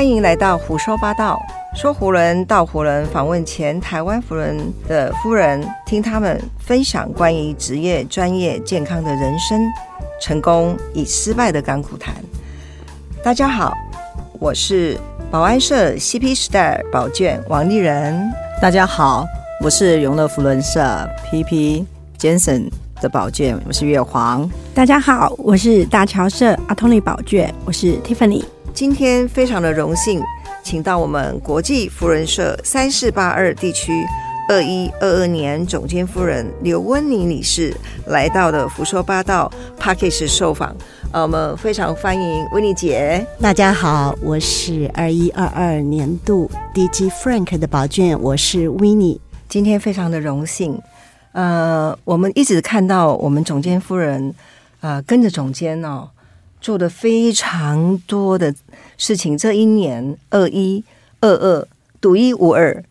欢迎来到胡说八道，说胡人道胡人，访问前台湾夫人的夫人，听他们分享关于职业、专业、健康的人生，成功与失败的甘苦谈。大家好，我是保安社 CP Star 宝卷王丽人。大家好，我是永乐福伦社 PP Jensen 的宝卷，我是月黄。大家好，我是大桥社阿通利宝卷，我是 Tiffany。今天非常的荣幸，请到我们国际福人社三四八二地区二一二二年总监夫人刘温妮女士来到的胡说八道 p a c k a g e 受访。呃，我们非常欢迎温妮姐。大家好，我是二一二二年度 DG Frank 的宝卷，我是 Winnie。今天非常的荣幸。呃，我们一直看到我们总监夫人，呃，跟着总监哦。做的非常多的事情，这一年二一二二独一无二，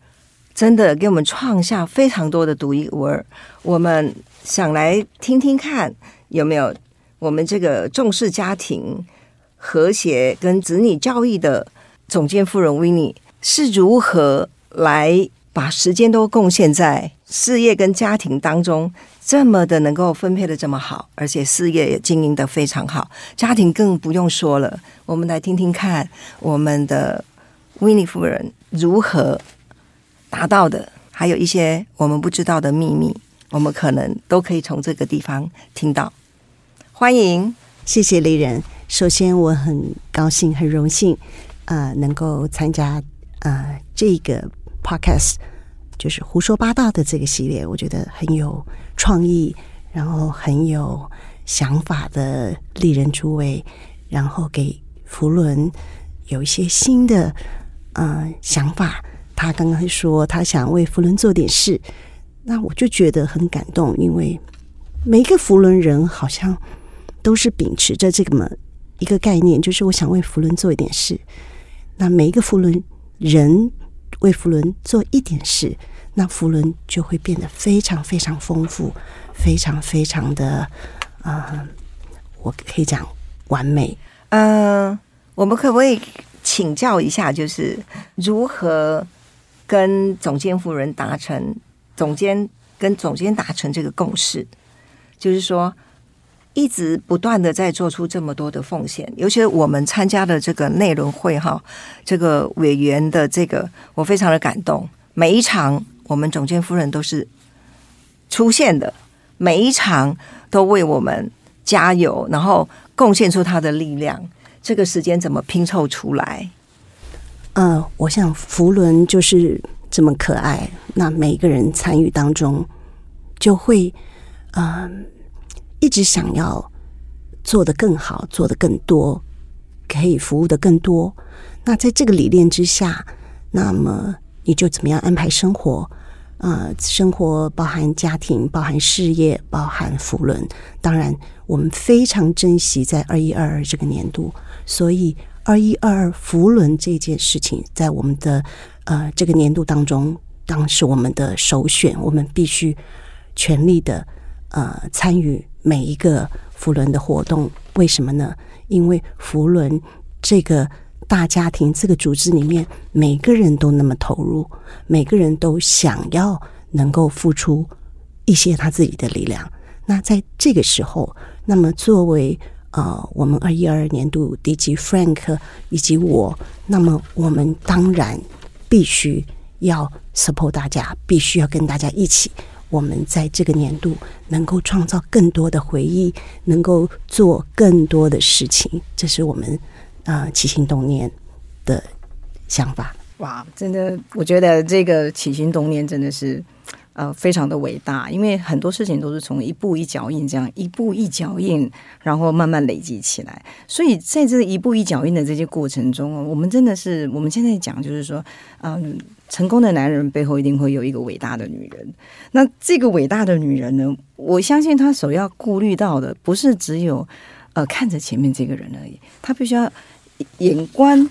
真的给我们创下非常多的独一无二。我们想来听听看，有没有我们这个重视家庭和谐跟子女教育的总监夫人维尼是如何来把时间都贡献在事业跟家庭当中。这么的能够分配的这么好，而且事业也经营的非常好，家庭更不用说了。我们来听听看，我们的维尼夫人如何达到的，还有一些我们不知道的秘密，我们可能都可以从这个地方听到。欢迎，谢谢丽人。首先，我很高兴、很荣幸啊，能够参加啊这个 podcast，就是胡说八道的这个系列，我觉得很有。创意，然后很有想法的丽人诸位，然后给福伦有一些新的嗯想法。他刚刚说他想为福伦做点事，那我就觉得很感动，因为每一个福伦人好像都是秉持着这个么一个概念，就是我想为福伦做一点事。那每一个福伦人为福伦做一点事。那福伦就会变得非常非常丰富，非常非常的啊，我可以讲完美。嗯，我们可不可以请教一下，就是如何跟总监夫人达成总监跟总监达成这个共识？就是说，一直不断的在做出这么多的奉献，尤其我们参加的这个内轮会哈，这个委员的这个，我非常的感动，每一场。我们总监夫人都是出现的，每一场都为我们加油，然后贡献出他的力量。这个时间怎么拼凑出来？呃，我想福伦就是这么可爱。那每一个人参与当中，就会嗯一直想要做的更好，做的更多，可以服务的更多。那在这个理念之下，那么你就怎么样安排生活？啊，生活包含家庭，包含事业，包含福伦。当然，我们非常珍惜在二一二二这个年度，所以二一二二福伦这件事情，在我们的呃这个年度当中，当是我们的首选。我们必须全力的呃参与每一个福伦的活动。为什么呢？因为福伦这个。大家庭这个组织里面，每个人都那么投入，每个人都想要能够付出一些他自己的力量。那在这个时候，那么作为呃我们二一二年度 DG Frank 以及我，那么我们当然必须要 support 大家，必须要跟大家一起，我们在这个年度能够创造更多的回忆，能够做更多的事情，这是我们。啊，起心动念的想法，哇，真的，我觉得这个起心动念真的是呃非常的伟大，因为很多事情都是从一步一脚印这样一步一脚印，然后慢慢累积起来。所以在这一步一脚印的这些过程中，我们真的是我们现在讲就是说，嗯，成功的男人背后一定会有一个伟大的女人。那这个伟大的女人呢，我相信她首要顾虑到的不是只有呃看着前面这个人而已，她必须要。眼观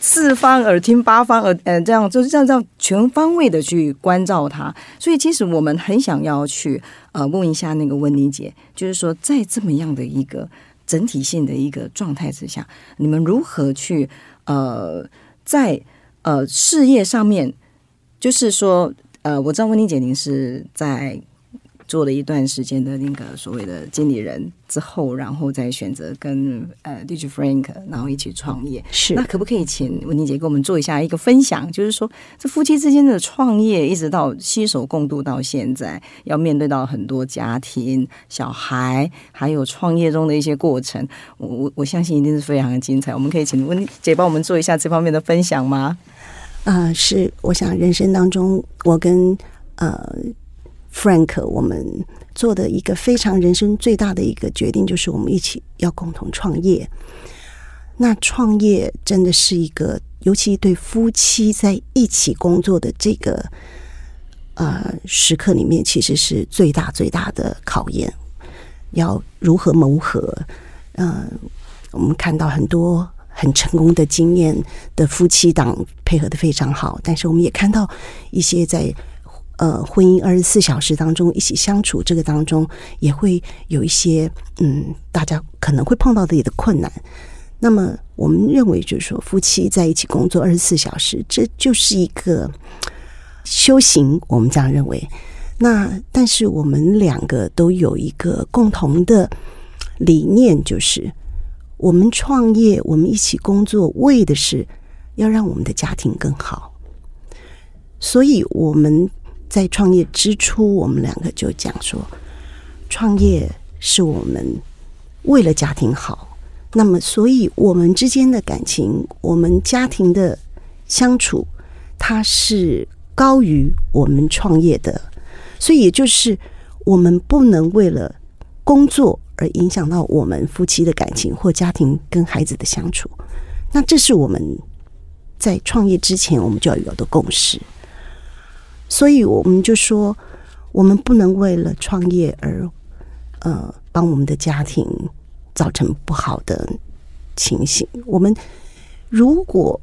四方，耳听八方，耳呃，这样就是这样，这样全方位的去关照他。所以，其实我们很想要去呃问一下那个温妮姐，就是说，在这么样的一个整体性的一个状态之下，你们如何去呃在呃事业上面，就是说呃，我知道温妮姐您是在。做了一段时间的那个所谓的经理人之后，然后再选择跟呃 DJ Frank 然后一起创业。是那可不可以请文婷姐给我们做一下一个分享？就是说，这夫妻之间的创业，一直到携手共度到现在，要面对到很多家庭、小孩，还有创业中的一些过程。我我我相信一定是非常的精彩。我们可以请温姐帮我们做一下这方面的分享吗？啊、是，我想人生当中，我跟呃 Frank 我们做的一个非常人生最大的一个决定，就是我们一起要共同创业。那创业真的是一个，尤其对夫妻在一起工作的这个呃时刻里面，其实是最大最大的考验。要如何谋合？呃，我们看到很多很成功的经验的夫妻档配合的非常好，但是我们也看到一些在呃婚姻二十四小时当中一起相处这个当中，也会有一些嗯大家可能会碰到的一个困难。那么我们认为，就是说夫妻在一起工作二十四小时，这就是一个修行，我们这样认为。那但是我们两个都有一个共同的理念，就是我们创业，我们一起工作，为的是要让我们的家庭更好。所以我们在创业之初，我们两个就讲说，创业是我们为了家庭好。那么，所以我们之间的感情，我们家庭的相处，它是高于我们创业的。所以，也就是我们不能为了工作而影响到我们夫妻的感情或家庭跟孩子的相处。那这是我们在创业之前我们就要有的共识。所以，我们就说，我们不能为了创业而呃帮我们的家庭造成不好的情形。我们如果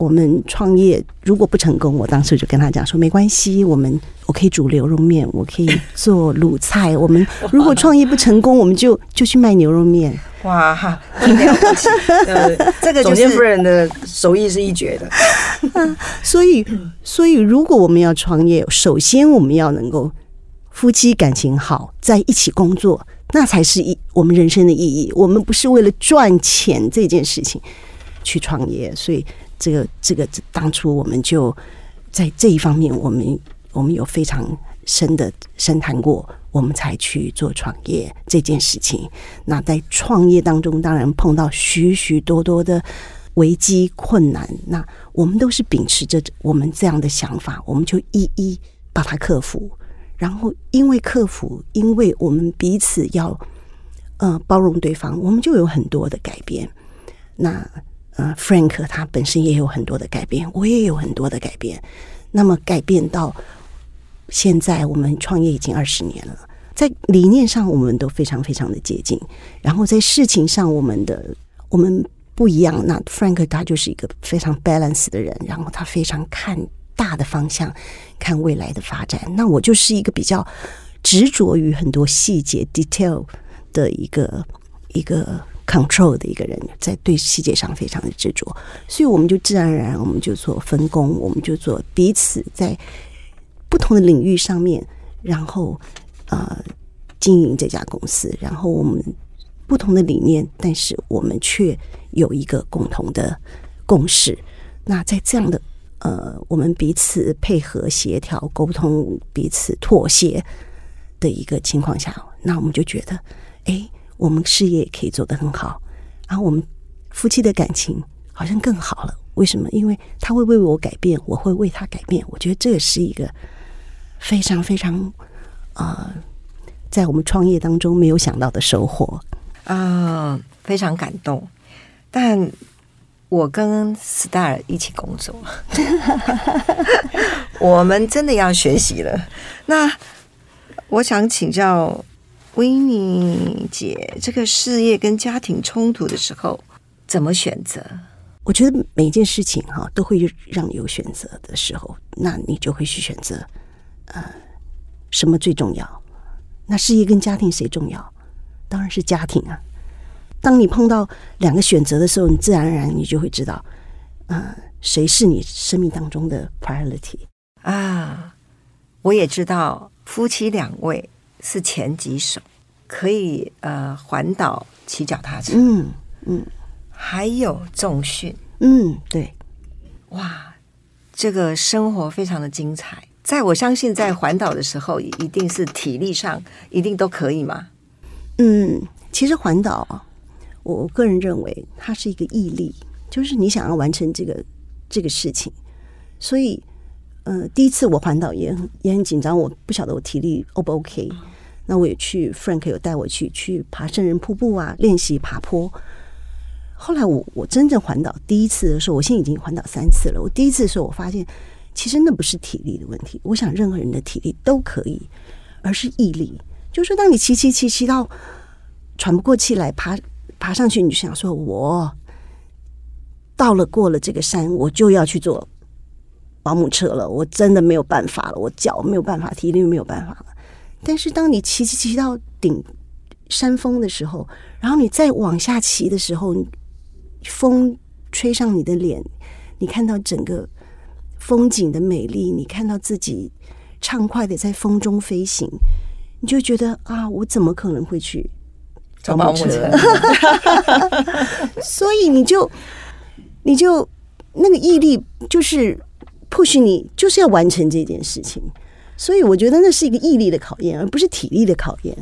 我们创业如果不成功，我当时就跟他讲说，没关系，我们我可以煮牛肉面，我可以做卤菜。我们 如果创业不成功，我们就 就去卖牛肉面。哇哈，这个就是总监夫人的手艺是一绝的。所以，所以如果我们要创业，首先我们要能够夫妻感情好，在一起工作，那才是一我们人生的意义。我们不是为了赚钱这件事情去创业，所以这个这个当初我们就在这一方面，我们我们有非常深的深谈过，我们才去做创业这件事情。那在创业当中，当然碰到许许多多的危机困难，那我们都是秉持着我们这样的想法，我们就一一把它克服。然后，因为克服，因为我们彼此要呃包容对方，我们就有很多的改变。那呃，Frank 他本身也有很多的改变，我也有很多的改变。那么改变到现在，我们创业已经二十年了，在理念上我们都非常非常的接近，然后在事情上我们的我们不一样。那 Frank 他就是一个非常 balance 的人，然后他非常看大的方向，看未来的发展。那我就是一个比较执着于很多细节 detail 的一个一个 control 的一个人，在对细节上非常的执着，所以我们就自然而然我们就做分工，我们就做彼此在不同的领域上面，然后呃经营这家公司，然后我们不同的理念，但是我们却有一个共同的共识。那在这样的呃，我们彼此配合、协调、沟通、彼此妥协的一个情况下，那我们就觉得，哎，我们事业也可以做得很好，然后我们夫妻的感情好像更好了。为什么？因为他会为我改变，我会为他改变。我觉得这个是一个非常非常呃，在我们创业当中没有想到的收获。啊、非常感动。但我跟 Star 一起工作，我们真的要学习了。那我想请教维尼姐，这个事业跟家庭冲突的时候怎么选择？我觉得每一件事情哈都会让你有选择的时候，那你就会去选择，呃，什么最重要？那事业跟家庭谁重要？当然是家庭啊。当你碰到两个选择的时候，你自然而然你就会知道，呃，谁是你生命当中的 priority。啊，我也知道夫妻两位是前几首，可以呃环岛骑脚踏车，嗯嗯还有重训，嗯，对，哇，这个生活非常的精彩。在我相信，在环岛的时候，一定是体力上一定都可以嘛。嗯，其实环岛我个人认为它是一个毅力，就是你想要完成这个这个事情，所以呃，第一次我环岛也很也很紧张，我不晓得我体力 O 不 OK。那我也去，Frank 有带我去去爬圣人瀑布啊，练习爬坡。后来我我真正环岛第一次的时候，我现在已经环岛三次了。我第一次的时候，我发现其实那不是体力的问题，我想任何人的体力都可以，而是毅力。就是，当你骑骑骑骑到喘不过气来，爬爬上去，你就想说，我到了过了这个山，我就要去坐保姆车了。我真的没有办法了，我脚没有办法，体力没有办法了。但是当你骑骑骑到顶山峰的时候，然后你再往下骑的时候，风吹上你的脸，你看到整个风景的美丽，你看到自己畅快的在风中飞行，你就觉得啊，我怎么可能会去坐保姆车？所以你就你就那个毅力就是 push 你，就是要完成这件事情。所以我觉得那是一个毅力的考验，而不是体力的考验。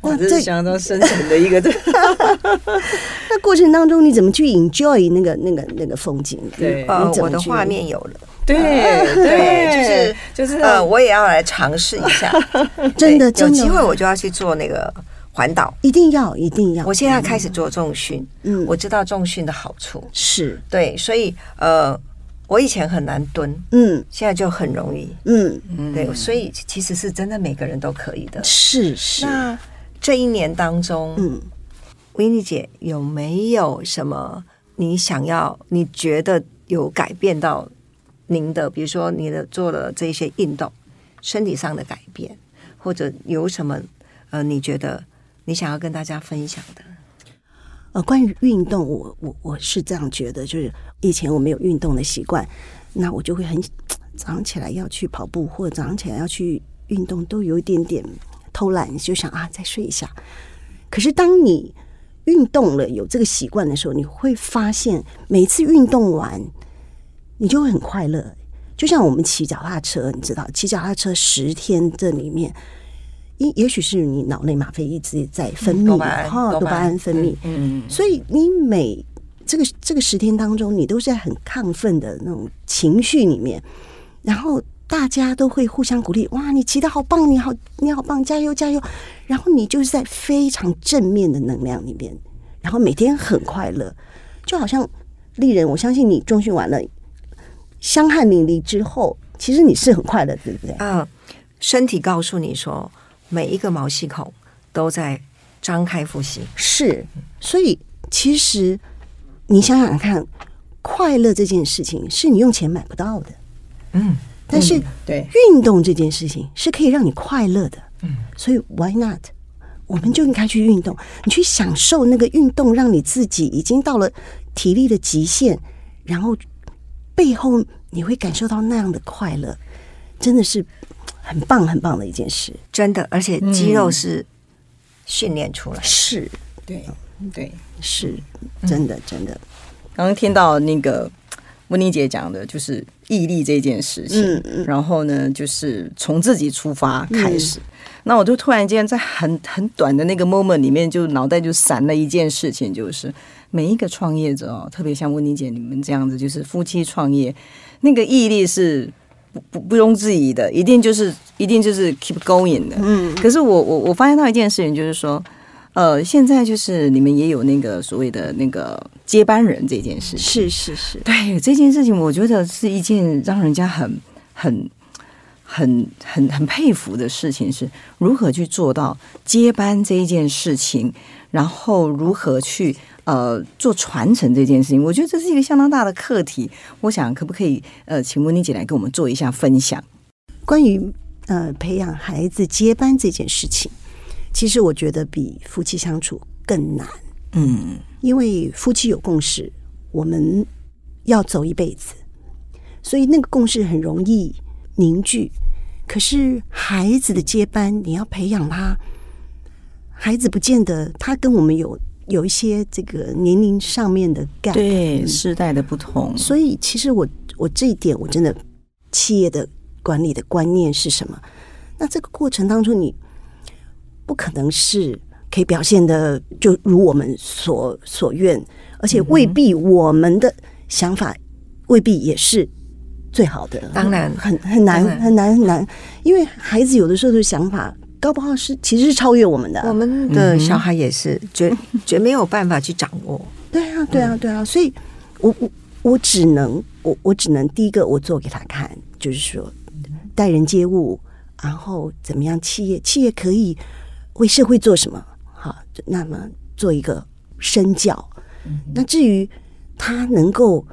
哇，这是相当深层的一个。那过程当中，你怎么去 enjoy 那个那个那个风景？对，呃，你怎么去我的画面有了，对 对，就是就是呃，我也要来尝试一下。真的有机会我就要去做那个环岛。一定要一定要。我现在开始做重训，嗯我知道重训的好处，是对，所以呃，我以前很难蹲，嗯。现在就很容易，嗯。对，所以其实是真的每个人都可以的。是是。那这一年当中，嗯。维妮姐有没有什么你想要、你觉得有改变到您的，比如说你的做了这些运动，身体上的改变，或者有什么呃，你觉得你想要跟大家分享的？呃，关于运动，我我我是这样觉得，就是以前我没有运动的习惯，那我就会很早上起来要去跑步，或者早上起来要去运动，都有一点点偷懒，就想啊再睡一下。可是当你运动了有这个习惯的时候，你会发现每次运动完，你就会很快乐。就像我们骑脚踏车，你知道，骑脚踏车十天这里面，也也许是你脑内吗啡一直在分泌哈，多巴多巴胺胺分泌，嗯，所以你每这个这个十天当中，你都是在很亢奋的那种情绪里面，然后大家都会互相鼓励，哇，你骑的好棒，你好，你好棒，加油加油！然后你就是在非常正面的能量里面，然后每天很快乐，就好像丽人，我相信你中训完了，香汗淋漓之后，其实你是很快乐，对不对？啊、身体告诉你说，每一个毛细孔都在张开呼吸。是，所以其实你想想看，快乐这件事情是你用钱买不到的，嗯，但是对，运动这件事情是可以让你快乐的，嗯，所以 why not？我们就应该去运动，你去享受那个运动，让你自己已经到了体力的极限，然后背后你会感受到那样的快乐，真的是很棒很棒的一件事。真的，而且肌肉是训练出来的。是对，对。是，真的真的，刚刚听到那个温妮姐讲的，就是毅力这件事情，嗯嗯然后呢，就是从自己出发开始。那我就突然间在很很短的那个 moment 里面，就脑袋就闪了一件事情，就是每一个创业者哦，特别像温妮姐你们这样子，就是夫妻创业，那个毅力是不不不容置疑的，一定就是一定就是 keep going 的。嗯，可是我我我发现到一件事情，就是说，呃，现在就是你们也有那个所谓的那个接班人这件事情。是是是，对这件事情，我觉得是一件让人家很很很很很佩服的事情，是如何去做到接班这一件事情，然后如何去呃做传承这件事情。我觉得这是一个相当大的课题。我想可不可以呃，请温妮姐来跟我们做一下分享？关于呃培养孩子接班这件事情，其实我觉得比夫妻相处更难。嗯，因为夫妻有共识，我们要走一辈子，所以那个共识很容易凝聚。可是孩子的接班，你要培养他，孩子不见得他跟我们有有一些这个年龄上面的 gap，对，世代的不同，所以其实我我这一点我真的企业的管理的观念是什么？那这个过程当中，你不可能是可以表现的就如我们所所愿，而且未必我们的想法未必也是最好的。当然很很难很难很难，因为孩子有的时候的想法，搞不好是其实是超越我们的。我们的小孩也是绝 绝没有办法去掌握。对啊，对啊，对啊，所以我我我只能我我只能第一个我做给他看，就是说待人接物，然后怎么样企业企业可以为社会做什么，好，那么做一个身教。那至于他能够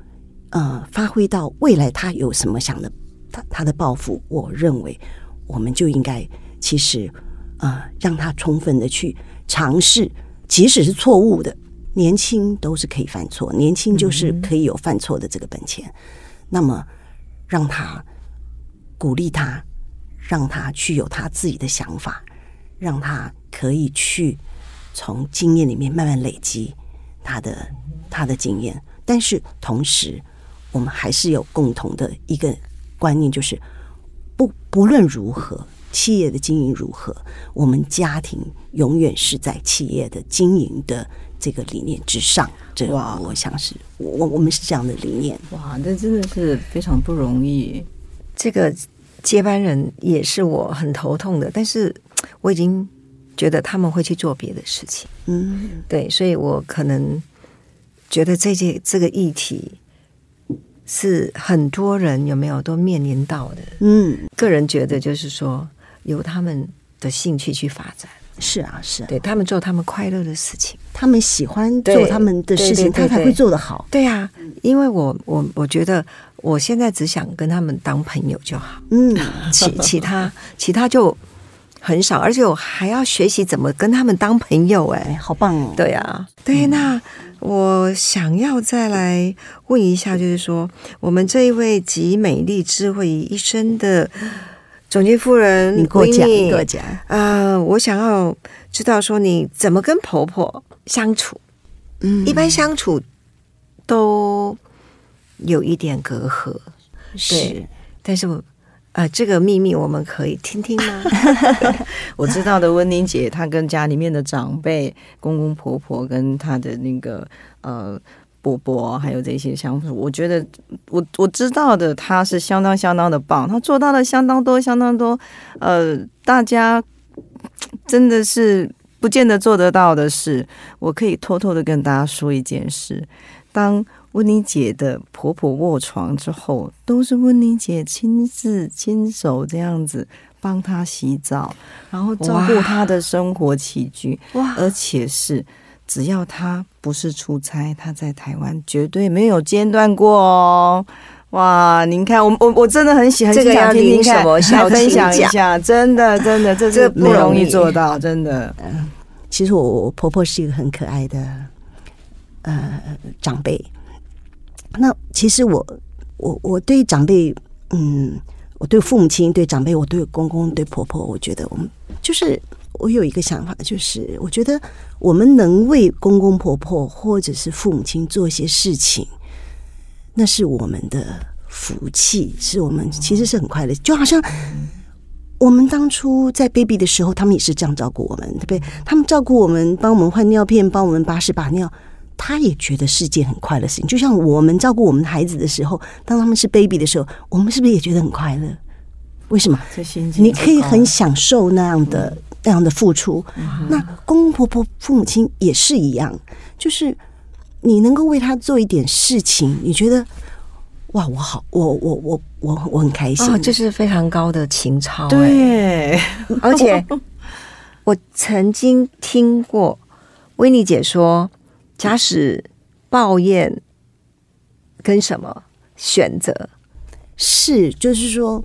呃发挥到未来，他有什么想的他他的抱负，我认为我们就应该其实呃让他充分的去尝试，即使是错误的，年轻都是可以犯错，年轻就是可以有犯错的这个本钱。那么让他鼓励他，让他去有他自己的想法，让他可以去从经验里面慢慢累积他的他的经验。但是同时，我们还是有共同的一个观念，就是不不论如何，企业的经营如何，我们家庭永远是在企业的经营的这个理念之上。这哇我想是我我我们是这样的理念。哇，这真的是非常不容易。这个接班人也是我很头痛的，但是我已经觉得他们会去做别的事情，嗯，对，所以我可能觉得这件这个议题是很多人有没有都面临到的。嗯，个人觉得就是说，由他们的兴趣去发展，是啊，是啊，对他们做他们快乐的事情。他们喜欢做他们的事情，他才会做得好。对啊、因为我我我觉得我现在只想跟他们当朋友就好，嗯，其其他其他就很少，而且我还要学习怎么跟他们当朋友、哎，哎，好棒哦！对啊，对，那我想要再来问一下，就是说，我们这一位集美丽智慧于一身的总监夫人，你给我讲，Winnie 你给我讲。啊、我想要知道说你怎么跟婆婆相处？嗯一般相处都有一点隔阂，是但是我呃，这个秘密我们可以听听吗？我知道的温妮姐，她跟家里面的长辈、公公婆婆跟她的那个呃伯伯，还有这些相处，我觉得我我知道的，他是相当相当的棒，他做到了相当多相当多，呃，大家真的是不见得做得到的事。我可以偷偷的跟大家说一件事，当温妮姐的婆婆卧床之后，都是温妮姐亲自亲手这样子帮她洗澡，然后照顾哇她的生活起居，哇，而且是只要他不是出差，他在台湾绝对没有间断过哦。哇，您看，我我我真的很喜欢这个想要听听看，什么孝来分享一下，真的真的，这不容易易做到，真的。其实我我婆婆是一个很可爱的呃长辈。那其实我我我对长辈，嗯，我对父母亲、对长辈，我对公公、对婆婆，我觉得我们就是我有一个想法，就是我觉得我们能为公公婆婆或者是父母亲做一些事情，那是我们的福气，是我们其实是很快乐，就好像。我们当初在 baby 的时候，他们也是这样照顾我们，对不对？他们照顾我们，帮我们换尿片，帮我们把屎把尿，他也觉得是件很快乐的事情。就像我们照顾我们的孩子的时候，当他们是 baby 的时候，我们是不是也觉得很快乐？为什么？你可以很享受那样的、那样的付出。那公公婆婆、父母亲也是一样，就是你能够为他做一点事情，你觉得哇，我好，我我我我我很开心。哦，这是非常高的情操、哎对，而且我曾经听过维尼姐说，假使抱怨跟什么选择，是，就是说，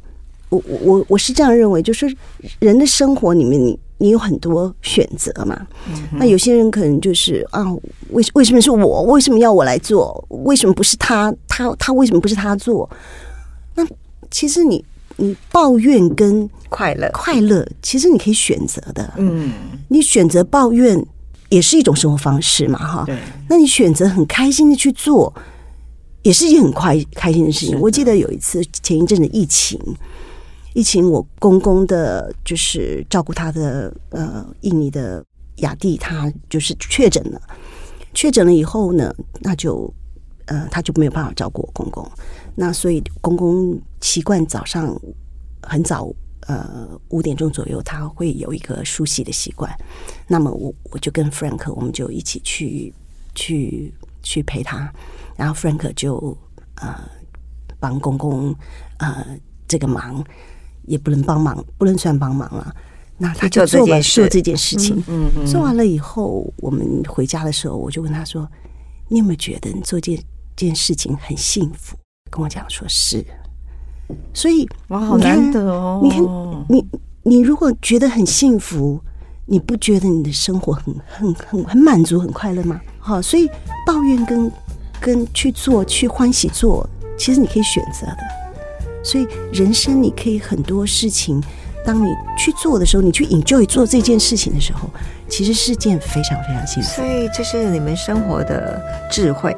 我我我我是这样认为，就是人的生活里面你，你有很多选择嘛。那有些人可能就是啊，为为什么是我？为什么要我来做？为什么不是他？他他为什么不是他做？那其实你你抱怨跟快乐，快乐，其实你可以选择的。嗯，你选择抱怨也是一种生活方式嘛，哈。对，那你选择很开心的去做，也是一件很快开心的事情。我记得有一次前一阵子疫情，疫情我公公的就是照顾他的呃印尼的雅蒂，他就是确诊了，确诊了以后呢，那就呃他就没有办法照顾我公公，那所以公公习惯早上很早。呃，五点钟左右他会有一个梳洗的习惯，那么我我就跟 Frank 我们就一起去去去陪他，然后 Frank 就呃帮公公呃这个忙，也不能帮忙，不能算帮忙了。那他就做完做这件事情，嗯嗯做完了以后，我们回家的时候，我就问他说：“你有没有觉得你做这件事情很幸福？”跟我讲说是，所以哇，好难得哦！你看，你你如果觉得很幸福，你不觉得你的生活很很很很满足、很快乐吗？好，所以抱怨跟跟去做、去欢喜做，其实你可以选择的。所以人生你可以很多事情，当你去做的时候，你去 enjoy 做这件事情的时候，其实是件非常非常幸福所。以这是你们生活的智慧。